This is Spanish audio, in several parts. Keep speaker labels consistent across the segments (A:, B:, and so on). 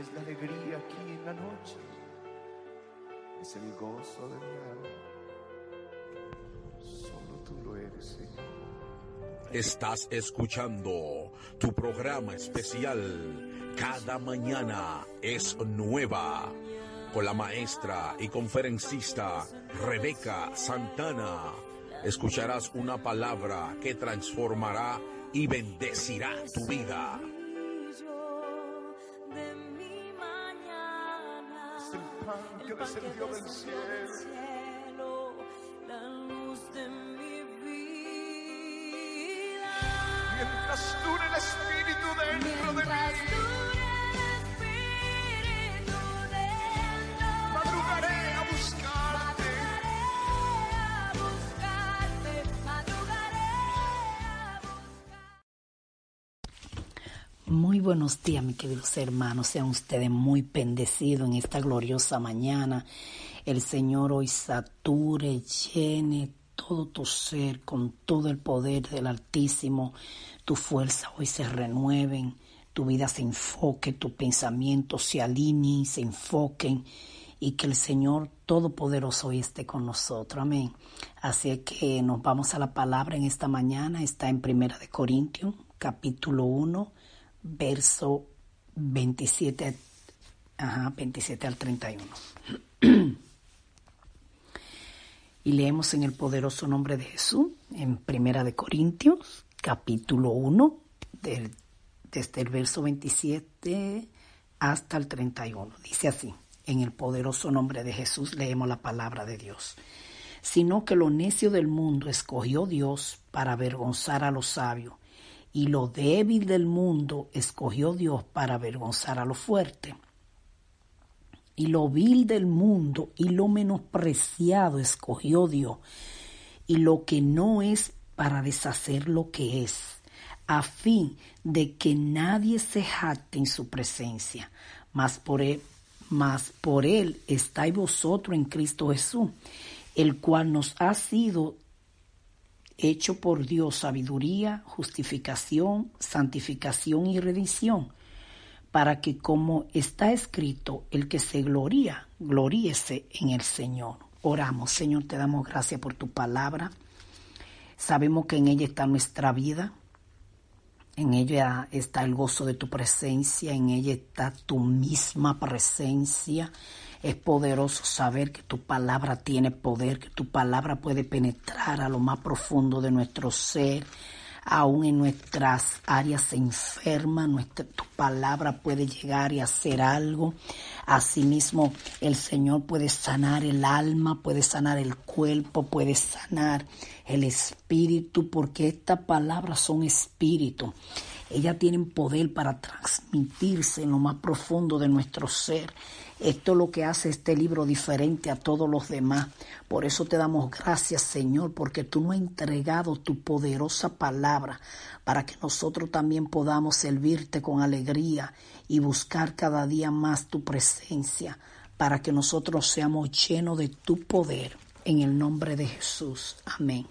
A: Eres la alegría aquí en la noche. Es el gozo de mi alma. Solo tú lo eres, Señor.
B: Estás escuchando tu programa especial Cada mañana es nueva con la maestra y conferencista Rebeca Santana. Escucharás una palabra que transformará y bendecirá tu vida.
A: Que descendió del cielo. Mientras dure el Espíritu dentro de mí.
C: Muy buenos días, mis queridos hermanos. Sean ustedes muy bendecidos en esta gloriosa mañana. El Señor hoy sature, llene todo tu ser con todo el poder del Altísimo. Tu fuerza hoy se renueven, tu vida se enfoque, tus pensamientos se alineen, se enfoquen y que el Señor Todopoderoso hoy esté con nosotros. Amén. Así que nos vamos a la palabra en esta mañana. Está en Primera de Corintios, capítulo 1 verso 27, ajá, 27 al 31. y leemos en el poderoso nombre de Jesús, en Primera de Corintios, capítulo 1, del, desde el verso 27 hasta el 31. Dice así, en el poderoso nombre de Jesús leemos la palabra de Dios. Sino que lo necio del mundo escogió Dios para avergonzar a los sabios y lo débil del mundo escogió Dios para avergonzar a lo fuerte. Y lo vil del mundo y lo menospreciado escogió Dios, y lo que no es para deshacer lo que es, a fin de que nadie se jacte en su presencia, mas por él, mas por él estáis vosotros en Cristo Jesús, el cual nos ha sido hecho por Dios sabiduría, justificación, santificación y redención, para que como está escrito, el que se gloría, gloríese en el Señor. Oramos, Señor, te damos gracias por tu palabra. Sabemos que en ella está nuestra vida, en ella está el gozo de tu presencia, en ella está tu misma presencia. Es poderoso saber que tu palabra tiene poder, que tu palabra puede penetrar a lo más profundo de nuestro ser, aún en nuestras áreas enfermas, nuestra, tu palabra puede llegar y hacer algo. Asimismo, el Señor puede sanar el alma, puede sanar el cuerpo, puede sanar el espíritu, porque estas palabras son espíritu. Ellas tienen poder para transmitirse en lo más profundo de nuestro ser. Esto es lo que hace este libro diferente a todos los demás. Por eso te damos gracias, Señor, porque tú nos has entregado tu poderosa palabra para que nosotros también podamos servirte con alegría y buscar cada día más tu presencia, para que nosotros seamos llenos de tu poder. En el nombre de Jesús. Amén.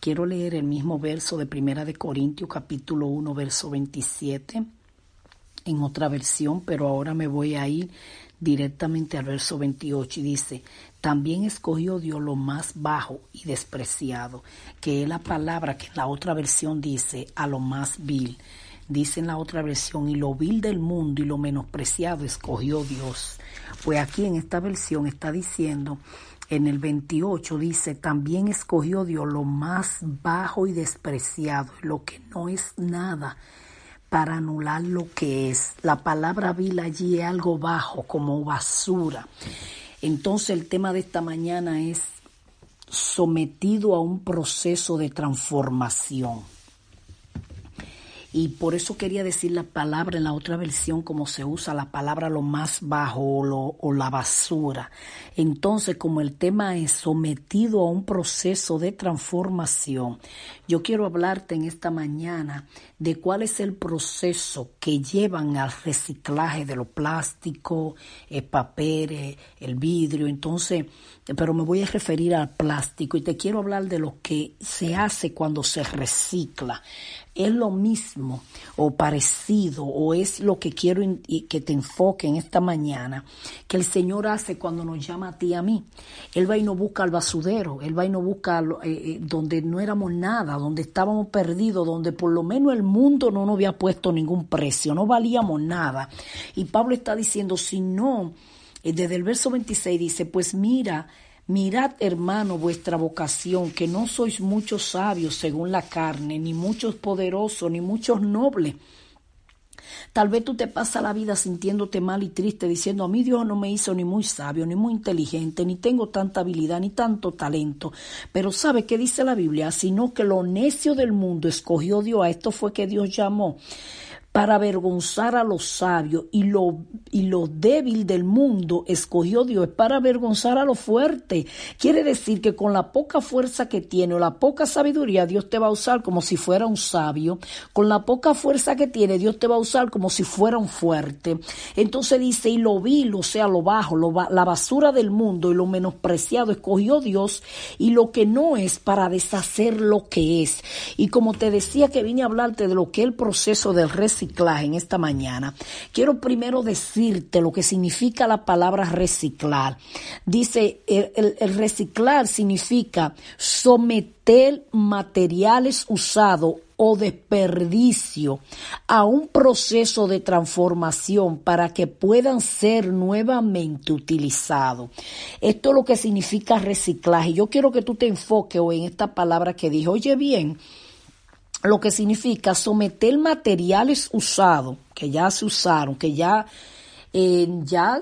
C: Quiero leer el mismo verso de Primera de Corintios capítulo 1 verso 27 en otra versión, pero ahora me voy a ir directamente al verso 28 y dice, también escogió Dios lo más bajo y despreciado, que es la palabra que en la otra versión dice a lo más vil. Dice en la otra versión, y lo vil del mundo y lo menospreciado escogió Dios. Pues aquí en esta versión está diciendo, en el 28 dice, también escogió Dios lo más bajo y despreciado, lo que no es nada para anular lo que es. La palabra vil allí es algo bajo, como basura. Entonces el tema de esta mañana es sometido a un proceso de transformación. y por eso quería decir la palabra en la otra versión como se usa la palabra lo más bajo o, o la basura. Entonces, como el tema es sometido a un proceso de transformación, yo quiero hablarte en esta mañana de cuál es el proceso que llevan al reciclaje de lo plástico, el papel, eh, el vidrio. Entonces, pero me voy a referir al plástico y te quiero hablar de lo que se hace cuando se recicla. Es lo mismo o parecido o es lo que quiero que te enfoque en esta mañana que el Señor hace cuando nos llama a ti y a mí. Él va y nos busca al basurero, Él va y nos busca eh, eh, donde no éramos nada, donde estábamos perdidos, donde por lo menos el mundo no nos había puesto ningún precio, no valíamos nada. Y Pablo está diciendo, si no, eh, desde el verso 26 dice, pues mira, Mirad, hermano, vuestra vocación, que no sois muchos sabios según la carne, ni muchos poderosos, ni muchos nobles. Tal vez tú te pasas la vida sintiéndote mal y triste, diciendo, a mí Dios no me hizo ni muy sabio, ni muy inteligente, ni tengo tanta habilidad, ni tanto talento. Pero ¿sabe qué dice la Biblia? Sino que lo necio del mundo escogió Dios, a esto fue que Dios llamó para avergonzar a los sabios y lo, y lo débil del mundo escogió Dios para avergonzar a los fuertes. Quiere decir que con la poca fuerza que tiene o la poca sabiduría Dios te va a usar como si fuera un sabio. Con la poca fuerza que tiene Dios te va a usar como si fuera un fuerte. Entonces dice, y lo vil, o sea, lo bajo, lo, la basura del mundo y lo menospreciado escogió Dios y lo que no es para deshacer lo que es. Y como te decía que vine a hablarte de lo que es el proceso del resto en esta mañana, quiero primero decirte lo que significa la palabra reciclar. Dice, el, el reciclar significa someter materiales usados o desperdicio a un proceso de transformación para que puedan ser nuevamente utilizados. Esto es lo que significa reciclaje. Yo quiero que tú te enfoques hoy en esta palabra que dije. Oye bien, lo que significa someter materiales usados, que ya se usaron, que ya, eh, ya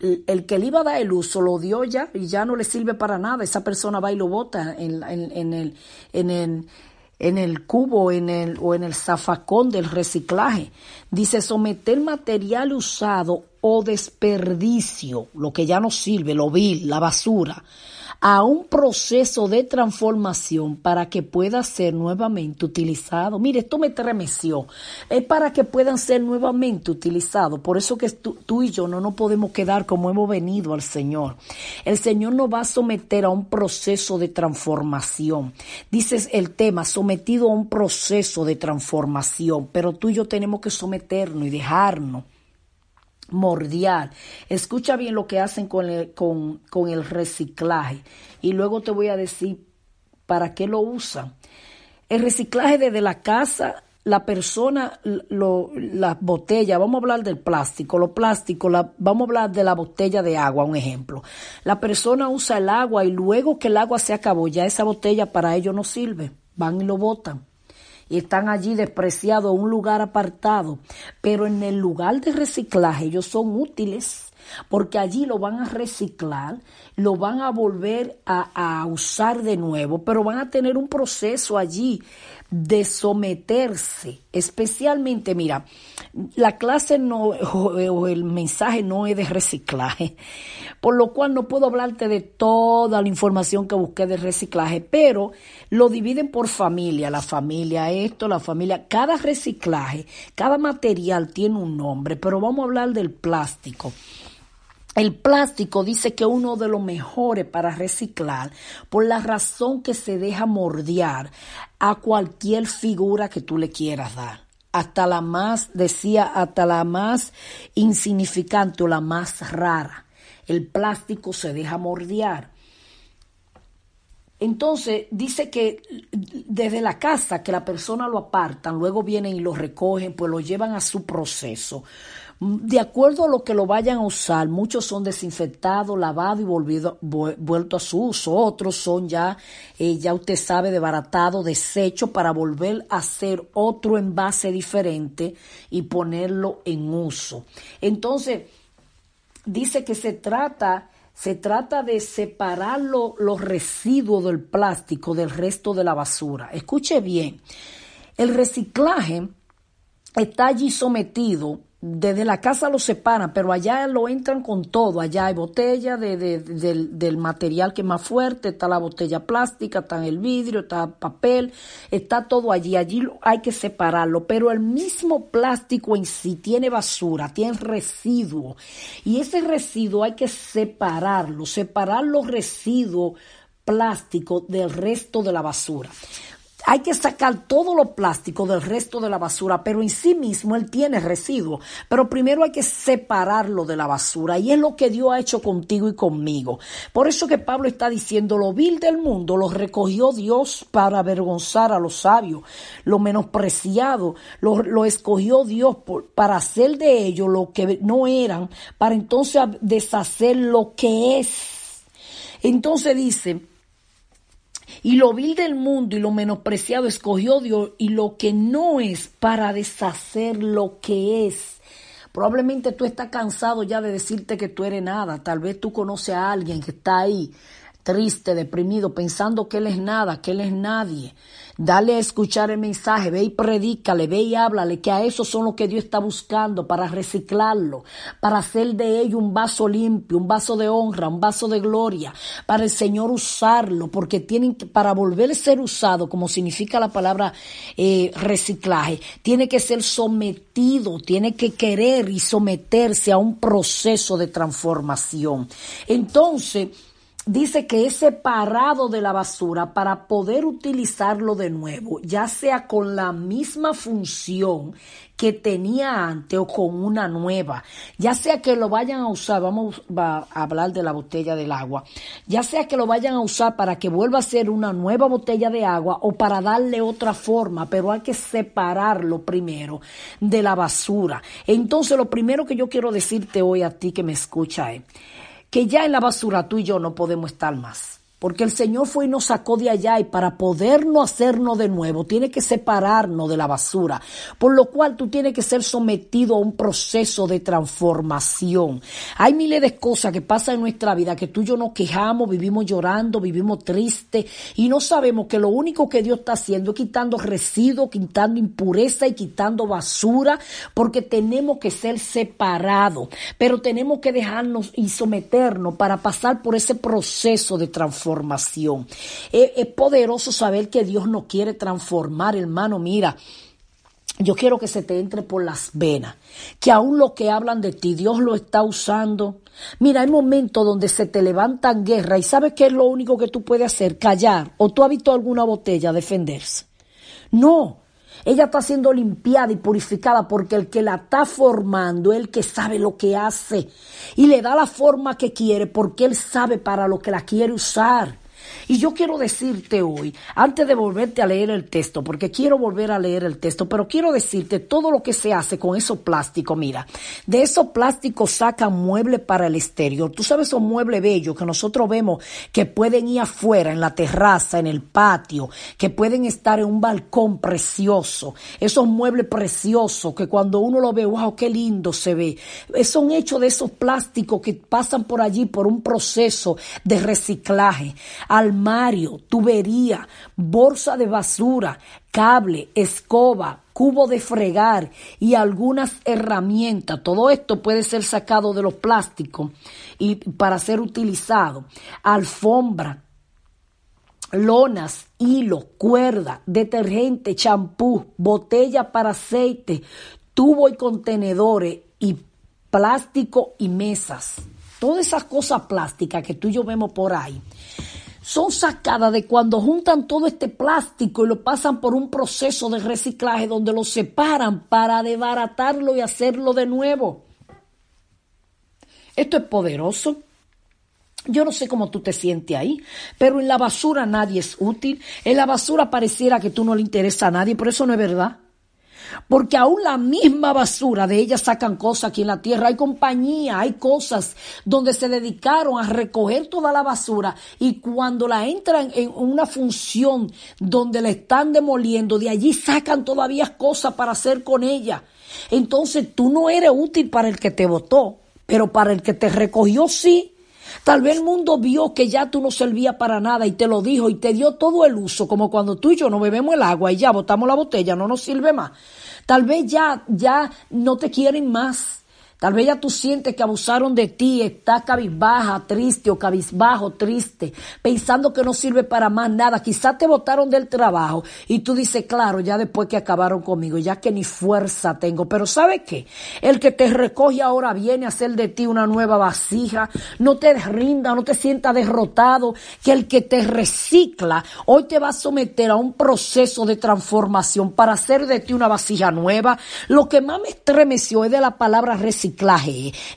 C: el que le iba a dar el uso lo dio ya y ya no le sirve para nada. Esa persona va y lo bota en, en, el, en, el, en el cubo en el, o en el zafacón del reciclaje. Dice someter material usado o desperdicio, lo que ya no sirve, lo vil, la basura, a un proceso de transformación para que pueda ser nuevamente utilizado. Mire, esto me tremeció. Es para que puedan ser nuevamente utilizados. Por eso que tú, y yo no nos podemos quedar como hemos venido al Señor. El Señor nos va a someter a un proceso de transformación. Dices el tema, sometido a un proceso de transformación. Pero tú y yo tenemos que someternos y dejarnos mordial. Escucha bien lo que hacen con el, con, con el reciclaje y luego te voy a decir para qué lo usan. El reciclaje desde la casa, la persona, lo, las botellas, vamos a hablar del plástico, lo plástico, la, vamos a hablar de la botella de agua, un ejemplo. La persona usa el agua y luego que el agua se acabó, ya esa botella para ellos no sirve, van y lo botan y están allí despreciados, un lugar apartado. Pero en el lugar de reciclaje ellos son útiles porque allí lo van a reciclar, lo van a volver a, a, usar de nuevo, pero van a tener un proceso allí de someterse, especialmente, mira, la clase no, o, el mensaje no es de reciclaje, por lo cual no puedo hablarte de toda la información que busqué de reciclaje, pero lo dividen por familia, la familia esto, la familia, cada reciclaje, cada material tiene un nombre, pero vamos a hablar del plástico. El plástico dice que uno de los mejores para reciclar por la razón que se deja mordear a cualquier figura que tú le quieras dar. Hasta la más, decía, hasta la más insignificante o la más rara. El plástico se deja mordear. Entonces dice que desde la casa que la persona lo apartan, luego vienen y lo recogen, pues lo llevan a su proceso. De acuerdo a lo que lo vayan a usar, muchos son desinfectados, lavados y volvido, vuelto a su uso. Otros son ya, eh, ya usted sabe, desbaratados, desechos para volver a hacer otro envase diferente y ponerlo en uso. Entonces, dice que se trata, se trata de separar los residuos del plástico del resto de la basura. Escuche bien, el reciclaje está allí sometido desde la casa lo separan, pero allá lo entran con todo. Allá hay botella de, del, del, material que es más fuerte, está la botella plástica, está el vidrio, está el papel, está todo allí. Allí hay que separarlo, pero el mismo plástico en sí tiene basura, tiene residuo. Y ese residuo hay que separarlo, separar los residuos plásticos del resto de la basura hay que sacar todo lo plástico del resto de la basura, pero en sí mismo él tiene residuos. Pero primero hay que separarlo de la basura y es lo que Dios ha hecho contigo y conmigo. Por eso que Pablo está diciendo, lo vil del mundo lo recogió Dios para avergonzar a los sabios, lo menospreciado, lo, lo escogió Dios para hacer de ellos lo que no eran, para entonces deshacer lo que es. Entonces dice, y lo vil del mundo y lo menospreciado escogió Dios y lo que no es para deshacer lo que es. Probablemente tú estás cansado ya de decirte que tú eres nada. Tal vez tú conoces a alguien que está ahí triste, deprimido, pensando que él es nada, que él es nadie. Dale a escuchar el mensaje, ve y predícale, ve y háblale, que a eso son lo que Dios está buscando, para reciclarlo, para hacer de ello un vaso limpio, un vaso de honra, un vaso de gloria, para el Señor usarlo, porque tienen que, para volver a ser usado, como significa la palabra eh, reciclaje, tiene que ser sometido, tiene que querer y someterse a un proceso de transformación. Entonces, dice que es separado de la basura para poder utilizarlo de nuevo, ya sea con la misma función que tenía antes o con una nueva, ya sea que lo vayan a usar, vamos a hablar de la botella del agua, ya sea que lo vayan a usar para que vuelva a ser una nueva botella de agua o para darle otra forma, pero hay que separarlo primero de la basura. Entonces lo primero que yo quiero decirte hoy a ti que me escucha es, que ya en la basura tú y yo no podemos estar más porque el Señor fue y nos sacó de allá y para podernos hacernos de nuevo, tiene que separarnos de la basura, por lo cual tú tienes que ser sometido a un proceso de transformación. Hay miles de cosas que pasan en nuestra vida que tú y yo nos quejamos, vivimos llorando, vivimos tristes y no sabemos que lo único que Dios está haciendo es quitando residuos, quitando impureza y quitando basura, porque tenemos que ser separados, pero tenemos que dejarnos y someternos para pasar por ese proceso de transformación transformación. Es, poderoso saber que Dios no quiere transformar, hermano. Mira, yo quiero que se te entre por las venas, que aún lo que hablan de ti, Dios lo está usando. Mira, hay momentos donde se te levantan guerras y ¿sabes qué es lo único que tú puedes hacer? Callar. ¿O tú has visto alguna botella defenderse? No. Ella está siendo limpiada y purificada porque el que la está formando, el que sabe lo que hace y le da la forma que quiere porque él sabe para lo que la quiere usar. Y yo quiero decirte hoy, antes de volverte a leer el texto, porque quiero volver a leer el texto, pero quiero decirte todo lo que se hace con esos plásticos. Mira, de esos plásticos sacan muebles para el exterior. Tú sabes esos muebles bellos que nosotros vemos que pueden ir afuera, en la terraza, en el patio, que pueden estar en un balcón precioso. Esos muebles preciosos que cuando uno lo ve, wow, qué lindo se ve. Son hechos de esos plásticos que pasan por allí por un proceso de reciclaje armario, tubería, bolsa de basura, cable, escoba, cubo de fregar y algunas herramientas. Todo esto puede ser sacado de los plásticos y para ser utilizado. Alfombra, lonas, hilo, cuerda, detergente, champú, botella para aceite, tubo y contenedores y plástico y mesas. Todas esas cosas plásticas que tú y yo vemos por ahí son sacadas de cuando juntan todo este plástico y lo pasan por un proceso de reciclaje donde lo separan para desbaratarlo y hacerlo de nuevo. Esto es poderoso. Yo no sé cómo tú te sientes ahí, pero en la basura nadie es útil. En la basura pareciera que tú no le interesa a nadie, pero eso no es verdad. Porque aún la misma basura de ellas sacan cosas aquí en la tierra. Hay compañía, hay cosas donde se dedicaron a recoger toda la basura y cuando la entran en una función donde la están demoliendo, de allí sacan todavía cosas para hacer con ella. Entonces tú no eres útil para el que te votó, pero para el que te recogió sí. Tal vez el mundo vio que ya tú no servías para nada y te lo dijo y te dio todo el uso, como cuando tú y yo no bebemos el agua y ya botamos la botella, no nos sirve más. Tal vez ya, ya no te quieren más. Tal vez ya tú sientes que abusaron de ti, estás cabizbaja, triste o cabizbajo, triste, pensando que no sirve para más nada. Quizás te botaron del trabajo y tú dices, claro, ya después que acabaron conmigo, ya que ni fuerza tengo. Pero ¿sabe qué? El que te recoge ahora viene a hacer de ti una nueva vasija. No te rinda, no te sientas derrotado. Que el que te recicla hoy te va a someter a un proceso de transformación para hacer de ti una vasija nueva. Lo que más me estremeció es de la palabra reciclar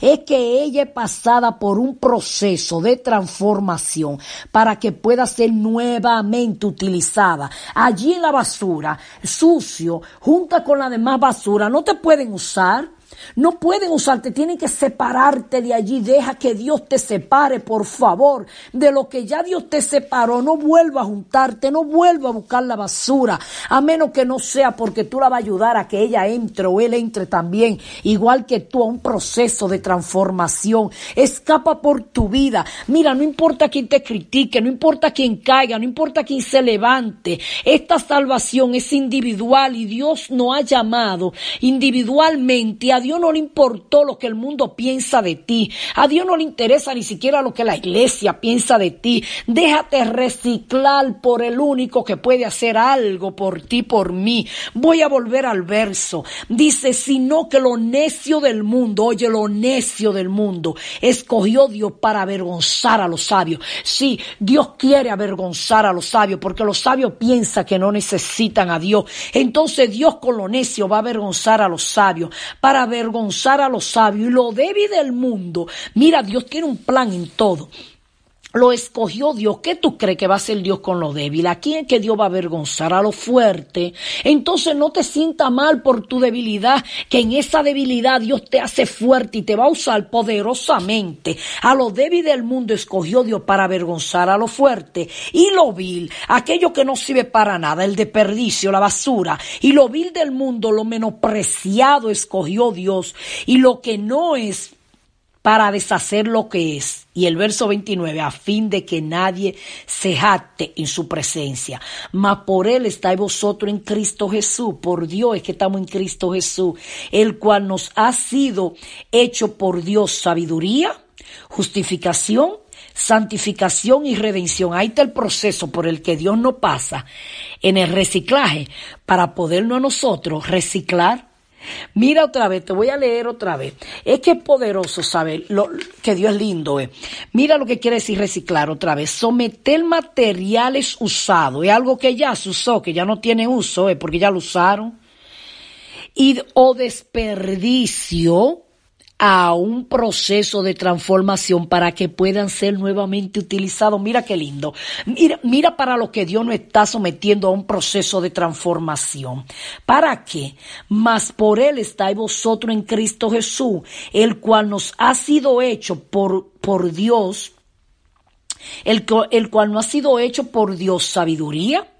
C: es que ella es pasada por un proceso de transformación para que pueda ser nuevamente utilizada. Allí en la basura, sucio, junta con la demás basura, no te pueden usar. No pueden usarte, tienen que separarte de allí. Deja que Dios te separe, por favor, de lo que ya Dios te separó. No vuelva a juntarte, no vuelva a buscar la basura, a menos que no sea porque tú la vas a ayudar a que ella entre o él entre también, igual que tú, a un proceso de transformación. Escapa por tu vida. Mira, no importa quién te critique, no importa quién caiga, no importa quién se levante. Esta salvación es individual y Dios no ha llamado individualmente a Dios no le importó lo que el mundo piensa de ti. A Dios no le interesa ni siquiera lo que la iglesia piensa de ti. Déjate reciclar por el único que puede hacer algo por ti, por mí. Voy a volver al verso. Dice, sino que lo necio del mundo, oye, lo necio del mundo, escogió Dios para avergonzar a los sabios. Sí, Dios quiere avergonzar a los sabios porque los sabios piensan que no necesitan a Dios. Entonces Dios con lo necio va a avergonzar a los sabios para avergonzar a los sabios y lo débil del mundo. Mira, Dios tiene un plan en todo lo escogió Dios. ¿Qué tú crees que va a ser Dios con lo débil? ¿A quién que Dios va a avergonzar? A lo fuerte. Entonces no te sienta mal por tu debilidad, que en esa debilidad Dios te hace fuerte y te va a usar poderosamente. A lo débil del mundo escogió Dios para avergonzar a lo fuerte. Y lo vil, aquello que no sirve para nada, el desperdicio, la basura. Y lo vil del mundo, lo menospreciado escogió Dios. Y lo que no es para deshacer lo que es. Y el verso 29, a fin de que nadie se jacte en su presencia. Mas por él estáis vosotros en Cristo Jesús. Por Dios es que estamos en Cristo Jesús, el cual nos ha sido hecho por Dios sabiduría, justificación, santificación y redención. Ahí está el proceso por el que Dios nos pasa en el reciclaje para podernos a nosotros reciclar Mira otra vez, te voy a leer otra vez. Es que es poderoso saber que Dios es lindo. Eh. Mira lo que quiere decir reciclar otra vez. Someter materiales usados. Es algo que ya se usó, que ya no tiene uso, eh, porque ya lo usaron. Y, o desperdicio a un proceso de transformación para que puedan ser nuevamente utilizados. Mira qué lindo. Mira, mira para lo que Dios nos está sometiendo a un proceso de transformación. ¿Para qué? Mas por Él estáis vosotros en Cristo Jesús, el cual nos ha sido hecho por, por Dios, el, el cual no ha sido hecho por Dios sabiduría,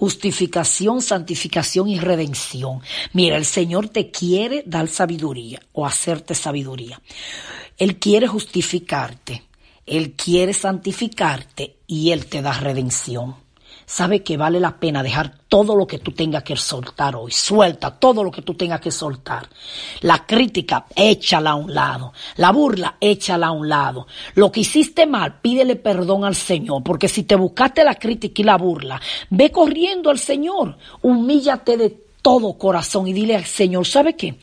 C: justificación, santificación y redención. Mira, el Señor te quiere dar sabiduría o hacerte sabiduría. Él quiere justificarte, Él quiere santificarte y Él te da redención sabe que vale la pena dejar todo lo que tú tengas que soltar hoy. Suelta todo lo que tú tengas que soltar. La crítica, échala a un lado. La burla, échala a un lado. Lo que hiciste mal, pídele perdón al Señor, porque si te buscaste la crítica y la burla, ve corriendo al Señor. Humíllate de todo corazón y dile al Señor, ¿sabe qué?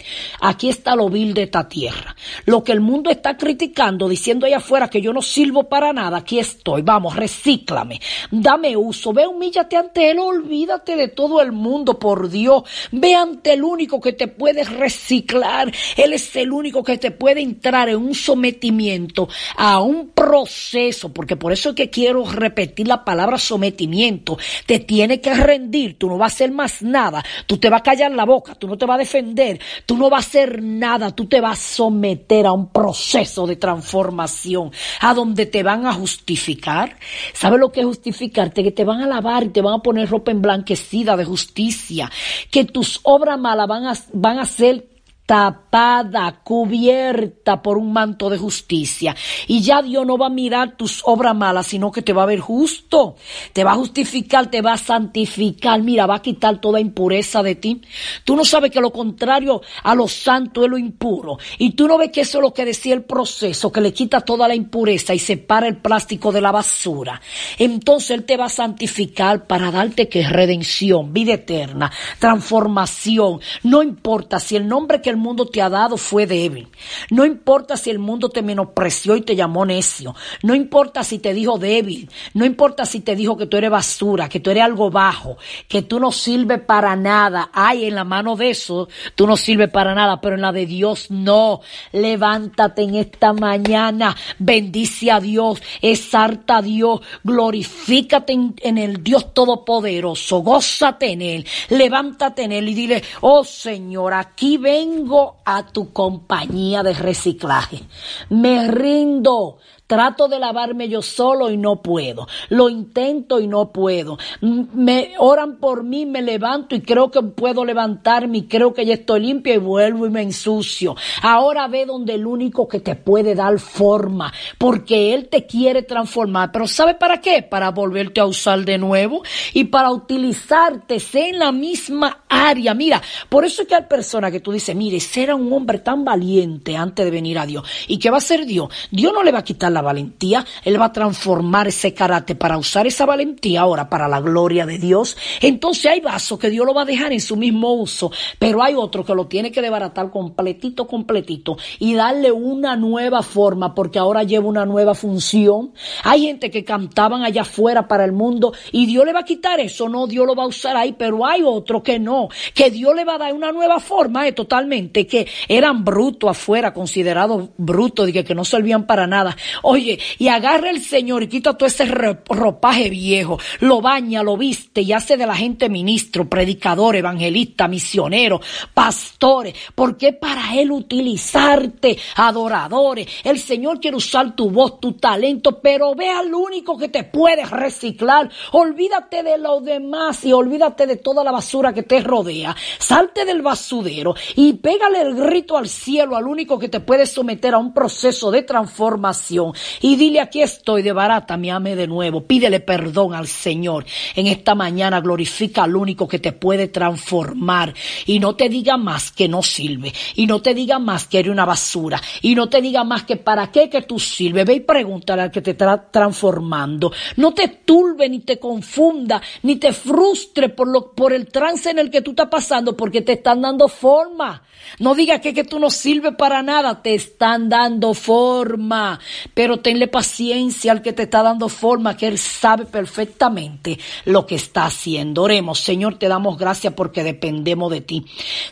C: Aquí está lo vil de esta tierra. Lo que el mundo está criticando, diciendo allá afuera que yo no sirvo para nada, aquí estoy. Vamos, recíclame, dame uso, ve, humíllate ante Él, olvídate de todo el mundo, por Dios. Ve ante el único que te puede reciclar. Él es el único que te puede entrar en un sometimiento a un proceso, porque por eso es que quiero repetir la palabra sometimiento. Te tiene que rendir, tú no vas a hacer más nada. Tú te te va a callar la boca, tú no te vas a defender, tú no vas a hacer nada, tú te vas a someter a un proceso de transformación, a donde te van a justificar. ¿Sabes lo que es justificarte? Que te van a lavar y te van a poner ropa emblanquecida de justicia, que tus obras malas van a, van a ser tapada, cubierta por un manto de justicia. Y ya Dios no va a mirar tus obras malas, sino que te va a ver justo, te va a justificar, te va a santificar, mira, va a quitar toda impureza de ti. Tú no sabes que lo contrario a lo santo es lo impuro. Y tú no ves que eso es lo que decía el proceso, que le quita toda la impureza y separa el plástico de la basura. Entonces Él te va a santificar para darte que es redención, vida eterna, transformación. No importa si el nombre que el mundo te ha dado fue débil. No importa si el mundo te menospreció y te llamó necio. No importa si te dijo débil. No importa si te dijo que tú eres basura, que tú eres algo bajo, que tú no sirves para nada. Ay, en la mano de eso tú no sirves para nada, pero en la de Dios no. Levántate en esta mañana. Bendice a Dios. Exalta a Dios. Glorifícate en, en el Dios Todopoderoso. Gózate en Él. Levántate en Él y dile, oh Señor, aquí vengo a tu compañía de reciclaje. Me rindo Trato de lavarme yo solo y no puedo. Lo intento y no puedo. Me oran por mí, me levanto y creo que puedo levantarme y creo que ya estoy limpia y vuelvo y me ensucio. Ahora ve donde el único que te puede dar forma, porque Él te quiere transformar. Pero ¿sabe para qué? Para volverte a usar de nuevo y para utilizarte en la misma área. Mira, por eso es que hay personas que tú dices, mire, será un hombre tan valiente antes de venir a Dios. ¿Y qué va a hacer Dios? Dios no le va a quitar la valentía, Él va a transformar ese carácter para usar esa valentía ahora para la gloria de Dios. Entonces hay vasos que Dios lo va a dejar en su mismo uso, pero hay otro que lo tiene que desbaratar completito, completito y darle una nueva forma porque ahora lleva una nueva función. Hay gente que cantaban allá afuera para el mundo y Dios le va a quitar eso, no, Dios lo va a usar ahí, pero hay otro que no, que Dios le va a dar una nueva forma, eh, totalmente, que eran brutos afuera, considerados brutos, que, que no servían para nada. Oye, y agarra el Señor y quita todo ese ropaje viejo, lo baña, lo viste y hace de la gente ministro, predicador, evangelista, misionero, pastores, porque para Él utilizarte, adoradores. El Señor quiere usar tu voz, tu talento, pero ve al único que te puede reciclar. Olvídate de lo demás y olvídate de toda la basura que te rodea. Salte del basudero y pégale el grito al cielo, al único que te puede someter a un proceso de transformación y dile aquí estoy de barata, me ame de nuevo. Pídele perdón al Señor. En esta mañana glorifica al único que te puede transformar y no te diga más que no sirve y no te diga más que eres una basura y no te diga más que para qué que tú sirves. Ve y pregúntale al que te está transformando. No te turbe ni te confunda ni te frustre por, lo, por el trance en el que tú estás pasando porque te están dando forma. No digas que, que tú no sirves para nada, te están dando forma. Pero tenle paciencia al que te está dando forma, que Él sabe perfectamente lo que está haciendo. Oremos, Señor, te damos gracias porque dependemos de ti.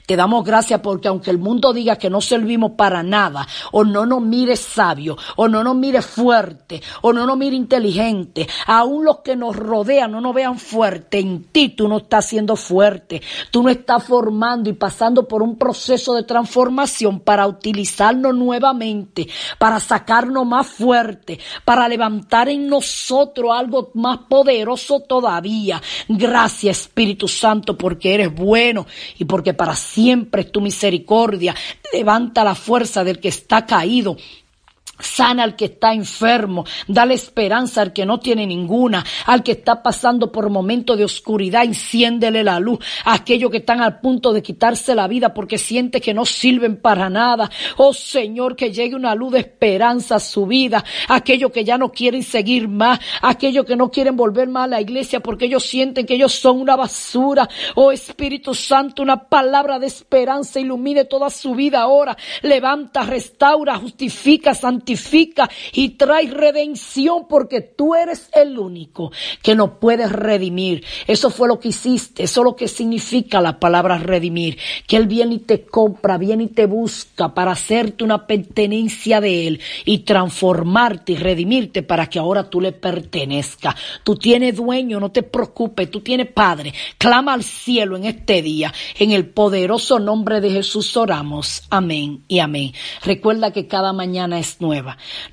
C: Te damos gracias porque aunque el mundo diga que no servimos para nada, o no nos mire sabio, o no nos mire fuerte, o no nos mire inteligente, aún los que nos rodean no nos vean fuerte, en ti tú no estás siendo fuerte, tú no estás formando y pasando por un proceso de transformación para utilizarnos nuevamente, para sacarnos más fuerte, para levantar en nosotros algo más poderoso todavía. Gracias Espíritu Santo porque eres bueno y porque para siempre es tu misericordia. Levanta la fuerza del que está caído Sana al que está enfermo, dale esperanza al que no tiene ninguna, al que está pasando por momentos de oscuridad, enciéndele la luz, a aquellos que están al punto de quitarse la vida porque siente que no sirven para nada. Oh Señor, que llegue una luz de esperanza a su vida, aquellos que ya no quieren seguir más, aquellos que no quieren volver más a la iglesia porque ellos sienten que ellos son una basura. Oh Espíritu Santo, una palabra de esperanza ilumine toda su vida ahora. Levanta, restaura, justifica, santifica santifica y trae redención porque tú eres el único que nos puedes redimir. Eso fue lo que hiciste, eso es lo que significa la palabra redimir, que Él viene y te compra, viene y te busca para hacerte una pertenencia de Él y transformarte y redimirte para que ahora tú le pertenezcas. Tú tienes dueño, no te preocupes, tú tienes Padre. Clama al cielo en este día, en el poderoso nombre de Jesús oramos. Amén y amén. Recuerda que cada mañana es nueva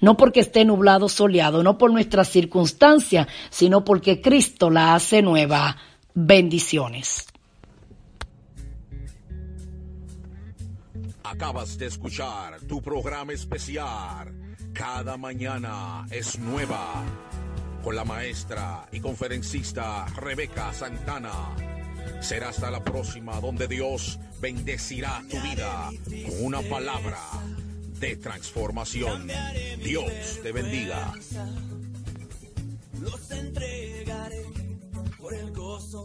C: no porque esté nublado, soleado, no por nuestras circunstancias, sino porque Cristo la hace nueva. Bendiciones.
B: Acabas de escuchar tu programa especial. Cada mañana es nueva. Con la maestra y conferencista Rebeca Santana. Será hasta la próxima donde Dios bendecirá tu vida con una palabra de transformación. Dios te bendiga.
D: Los entregaré por el gozo